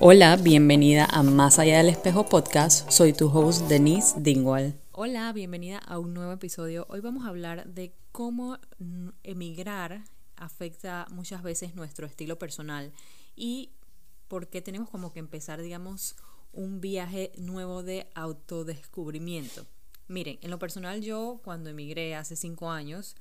Hola, bienvenida a Más Allá del Espejo Podcast. Soy tu host Denise Dingwall. Hola, bienvenida a un nuevo episodio. Hoy vamos a hablar de cómo emigrar afecta muchas veces nuestro estilo personal y por qué tenemos como que empezar, digamos, un viaje nuevo de autodescubrimiento. Miren, en lo personal yo cuando emigré hace cinco años,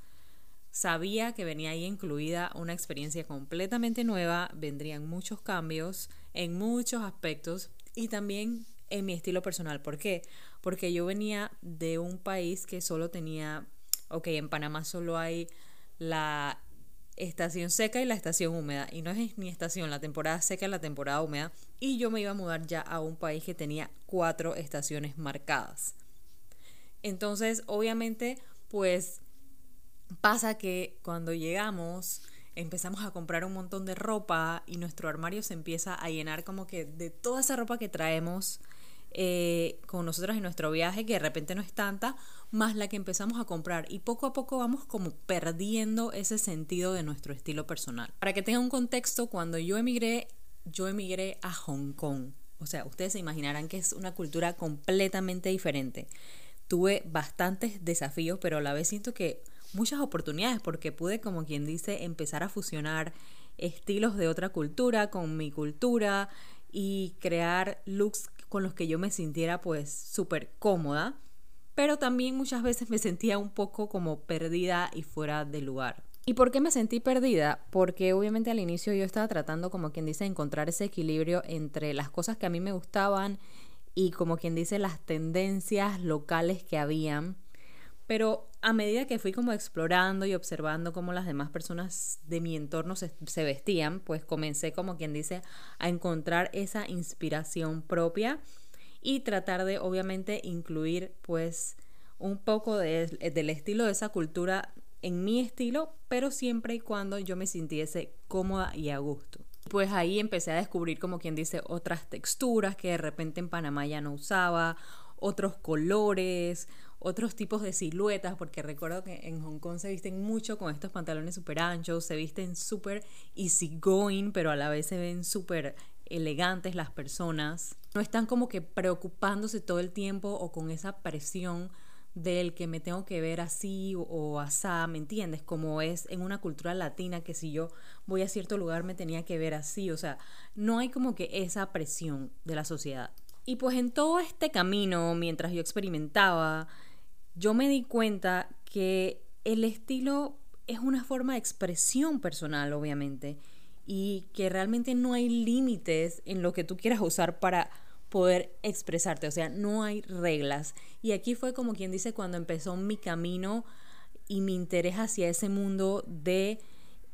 sabía que venía ahí incluida una experiencia completamente nueva, vendrían muchos cambios en muchos aspectos y también en mi estilo personal. ¿Por qué? Porque yo venía de un país que solo tenía, ok, en Panamá solo hay la estación seca y la estación húmeda. Y no es ni estación, la temporada seca y la temporada húmeda. Y yo me iba a mudar ya a un país que tenía cuatro estaciones marcadas. Entonces, obviamente, pues pasa que cuando llegamos empezamos a comprar un montón de ropa y nuestro armario se empieza a llenar como que de toda esa ropa que traemos eh, con nosotros en nuestro viaje, que de repente no es tanta, más la que empezamos a comprar. Y poco a poco vamos como perdiendo ese sentido de nuestro estilo personal. Para que tengan un contexto, cuando yo emigré, yo emigré a Hong Kong. O sea, ustedes se imaginarán que es una cultura completamente diferente. Tuve bastantes desafíos, pero a la vez siento que muchas oportunidades porque pude, como quien dice, empezar a fusionar estilos de otra cultura con mi cultura y crear looks con los que yo me sintiera pues súper cómoda, pero también muchas veces me sentía un poco como perdida y fuera de lugar. ¿Y por qué me sentí perdida? Porque obviamente al inicio yo estaba tratando, como quien dice, encontrar ese equilibrio entre las cosas que a mí me gustaban y como quien dice las tendencias locales que habían pero a medida que fui como explorando y observando cómo las demás personas de mi entorno se, vestían, pues comencé como quien dice a encontrar esa inspiración propia y tratar de obviamente incluir pues un poco del estilo de esa cultura en mi estilo, pero siempre y cuando yo me sintiese cómoda y a gusto. Pues ahí empecé a descubrir como quien dice otras texturas que de repente en Panamá ya no usaba, otros colores, otros tipos de siluetas, porque recuerdo que en Hong Kong se visten mucho con estos pantalones súper anchos, se visten súper easygoing, pero a la vez se ven súper elegantes las personas. No están como que preocupándose todo el tiempo o con esa presión del que me tengo que ver así o, o asá, ¿me entiendes? Como es en una cultura latina que si yo voy a cierto lugar me tenía que ver así, o sea, no hay como que esa presión de la sociedad. Y pues en todo este camino, mientras yo experimentaba, yo me di cuenta que el estilo es una forma de expresión personal, obviamente, y que realmente no hay límites en lo que tú quieras usar para poder expresarte, o sea, no hay reglas. Y aquí fue como quien dice cuando empezó mi camino y mi interés hacia ese mundo de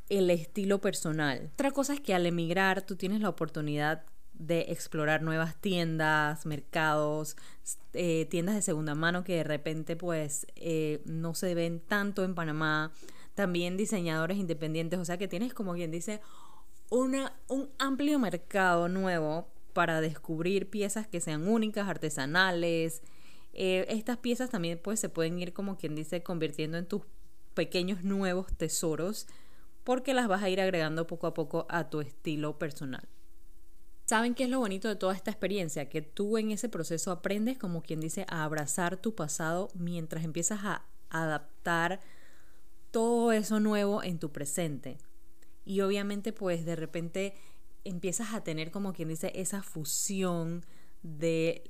el estilo personal. Otra cosa es que al emigrar tú tienes la oportunidad de explorar nuevas tiendas, mercados, eh, tiendas de segunda mano que de repente pues eh, no se ven tanto en Panamá, también diseñadores independientes, o sea que tienes como quien dice una, un amplio mercado nuevo para descubrir piezas que sean únicas, artesanales. Eh, estas piezas también pues se pueden ir como quien dice convirtiendo en tus pequeños nuevos tesoros porque las vas a ir agregando poco a poco a tu estilo personal. ¿Saben qué es lo bonito de toda esta experiencia? Que tú en ese proceso aprendes, como quien dice, a abrazar tu pasado mientras empiezas a adaptar todo eso nuevo en tu presente. Y obviamente pues de repente empiezas a tener como quien dice esa fusión de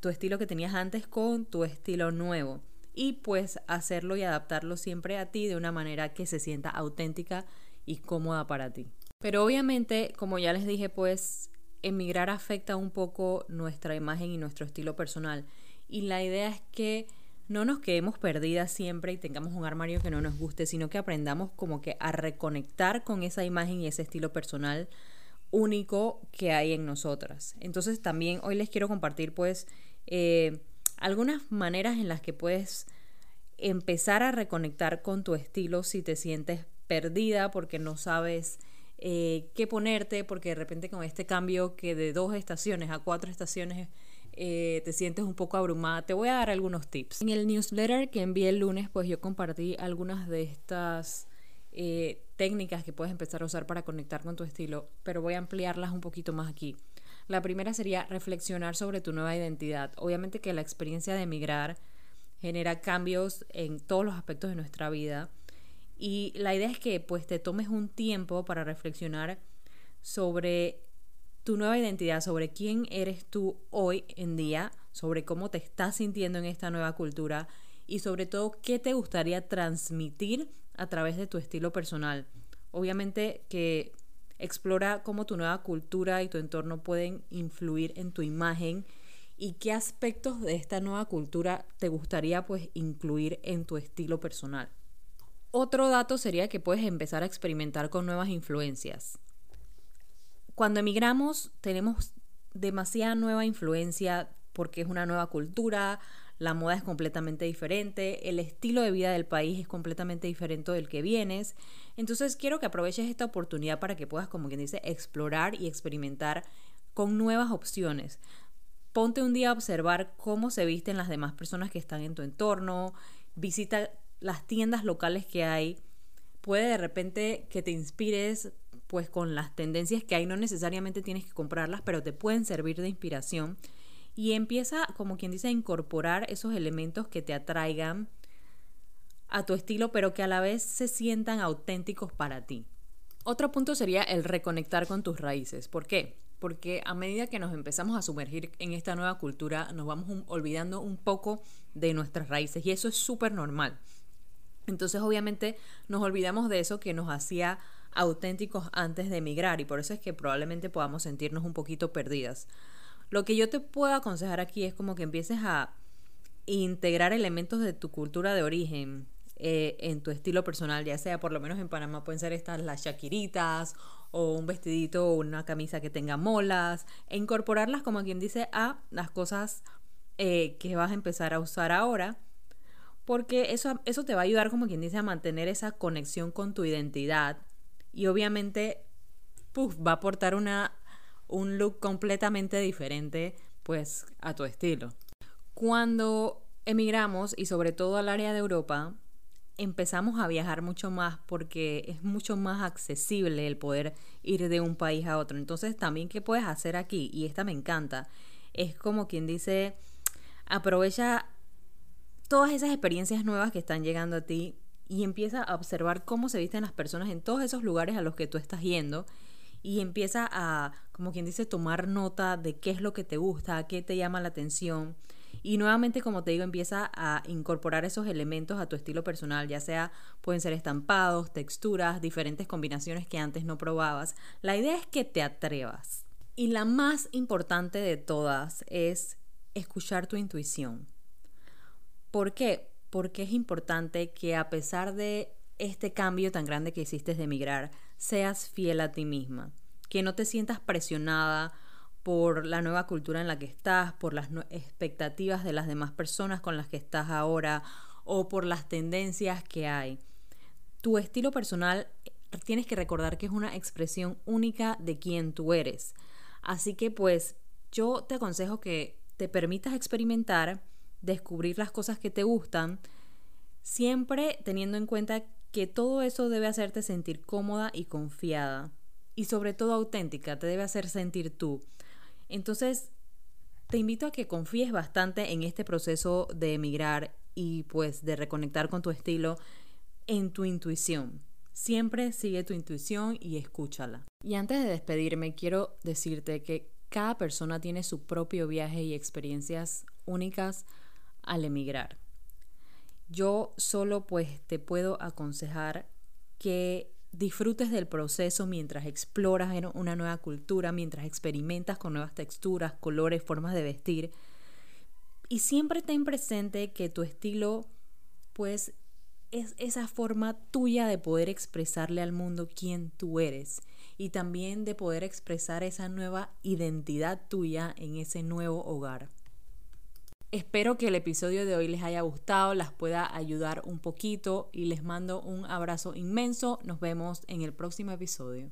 tu estilo que tenías antes con tu estilo nuevo. Y pues hacerlo y adaptarlo siempre a ti de una manera que se sienta auténtica y cómoda para ti. Pero obviamente, como ya les dije, pues emigrar afecta un poco nuestra imagen y nuestro estilo personal. Y la idea es que no nos quedemos perdidas siempre y tengamos un armario que no nos guste, sino que aprendamos como que a reconectar con esa imagen y ese estilo personal único que hay en nosotras. Entonces también hoy les quiero compartir pues eh, algunas maneras en las que puedes empezar a reconectar con tu estilo si te sientes perdida porque no sabes eh, qué ponerte, porque de repente con este cambio que de dos estaciones a cuatro estaciones eh, te sientes un poco abrumada, te voy a dar algunos tips. En el newsletter que envié el lunes, pues yo compartí algunas de estas eh, técnicas que puedes empezar a usar para conectar con tu estilo, pero voy a ampliarlas un poquito más aquí. La primera sería reflexionar sobre tu nueva identidad. Obviamente que la experiencia de emigrar genera cambios en todos los aspectos de nuestra vida y la idea es que pues te tomes un tiempo para reflexionar sobre tu nueva identidad, sobre quién eres tú hoy en día, sobre cómo te estás sintiendo en esta nueva cultura y sobre todo qué te gustaría transmitir a través de tu estilo personal. Obviamente que Explora cómo tu nueva cultura y tu entorno pueden influir en tu imagen y qué aspectos de esta nueva cultura te gustaría pues incluir en tu estilo personal. Otro dato sería que puedes empezar a experimentar con nuevas influencias. Cuando emigramos tenemos demasiada nueva influencia porque es una nueva cultura, la moda es completamente diferente, el estilo de vida del país es completamente diferente del que vienes. Entonces quiero que aproveches esta oportunidad para que puedas, como quien dice, explorar y experimentar con nuevas opciones. Ponte un día a observar cómo se visten las demás personas que están en tu entorno, visita las tiendas locales que hay. Puede de repente que te inspires pues con las tendencias que hay, no necesariamente tienes que comprarlas, pero te pueden servir de inspiración y empieza, como quien dice, a incorporar esos elementos que te atraigan a tu estilo, pero que a la vez se sientan auténticos para ti. Otro punto sería el reconectar con tus raíces. ¿Por qué? Porque a medida que nos empezamos a sumergir en esta nueva cultura, nos vamos olvidando un poco de nuestras raíces y eso es súper normal. Entonces, obviamente, nos olvidamos de eso que nos hacía auténticos antes de emigrar y por eso es que probablemente podamos sentirnos un poquito perdidas. Lo que yo te puedo aconsejar aquí es como que empieces a integrar elementos de tu cultura de origen eh, en tu estilo personal, ya sea por lo menos en Panamá pueden ser estas las shakiritas o un vestidito una camisa que tenga molas, e incorporarlas como quien dice a las cosas eh, que vas a empezar a usar ahora, porque eso, eso te va a ayudar como quien dice a mantener esa conexión con tu identidad y obviamente va a aportar una un look completamente diferente pues a tu estilo. Cuando emigramos y sobre todo al área de Europa, empezamos a viajar mucho más porque es mucho más accesible el poder ir de un país a otro. Entonces también qué puedes hacer aquí, y esta me encanta, es como quien dice, aprovecha todas esas experiencias nuevas que están llegando a ti y empieza a observar cómo se visten las personas en todos esos lugares a los que tú estás yendo y empieza a, como quien dice, tomar nota de qué es lo que te gusta, qué te llama la atención. Y nuevamente, como te digo, empieza a incorporar esos elementos a tu estilo personal, ya sea pueden ser estampados, texturas, diferentes combinaciones que antes no probabas. La idea es que te atrevas. Y la más importante de todas es escuchar tu intuición. ¿Por qué? Porque es importante que a pesar de este cambio tan grande que hiciste de emigrar, seas fiel a ti misma, que no te sientas presionada por la nueva cultura en la que estás, por las expectativas de las demás personas con las que estás ahora o por las tendencias que hay. Tu estilo personal tienes que recordar que es una expresión única de quién tú eres. Así que pues yo te aconsejo que te permitas experimentar, descubrir las cosas que te gustan, siempre teniendo en cuenta que todo eso debe hacerte sentir cómoda y confiada y sobre todo auténtica, te debe hacer sentir tú. Entonces, te invito a que confíes bastante en este proceso de emigrar y pues de reconectar con tu estilo en tu intuición. Siempre sigue tu intuición y escúchala. Y antes de despedirme, quiero decirte que cada persona tiene su propio viaje y experiencias únicas al emigrar. Yo solo pues te puedo aconsejar que disfrutes del proceso mientras exploras una nueva cultura, mientras experimentas con nuevas texturas, colores, formas de vestir. Y siempre ten presente que tu estilo pues es esa forma tuya de poder expresarle al mundo quién tú eres y también de poder expresar esa nueva identidad tuya en ese nuevo hogar. Espero que el episodio de hoy les haya gustado, las pueda ayudar un poquito y les mando un abrazo inmenso. Nos vemos en el próximo episodio.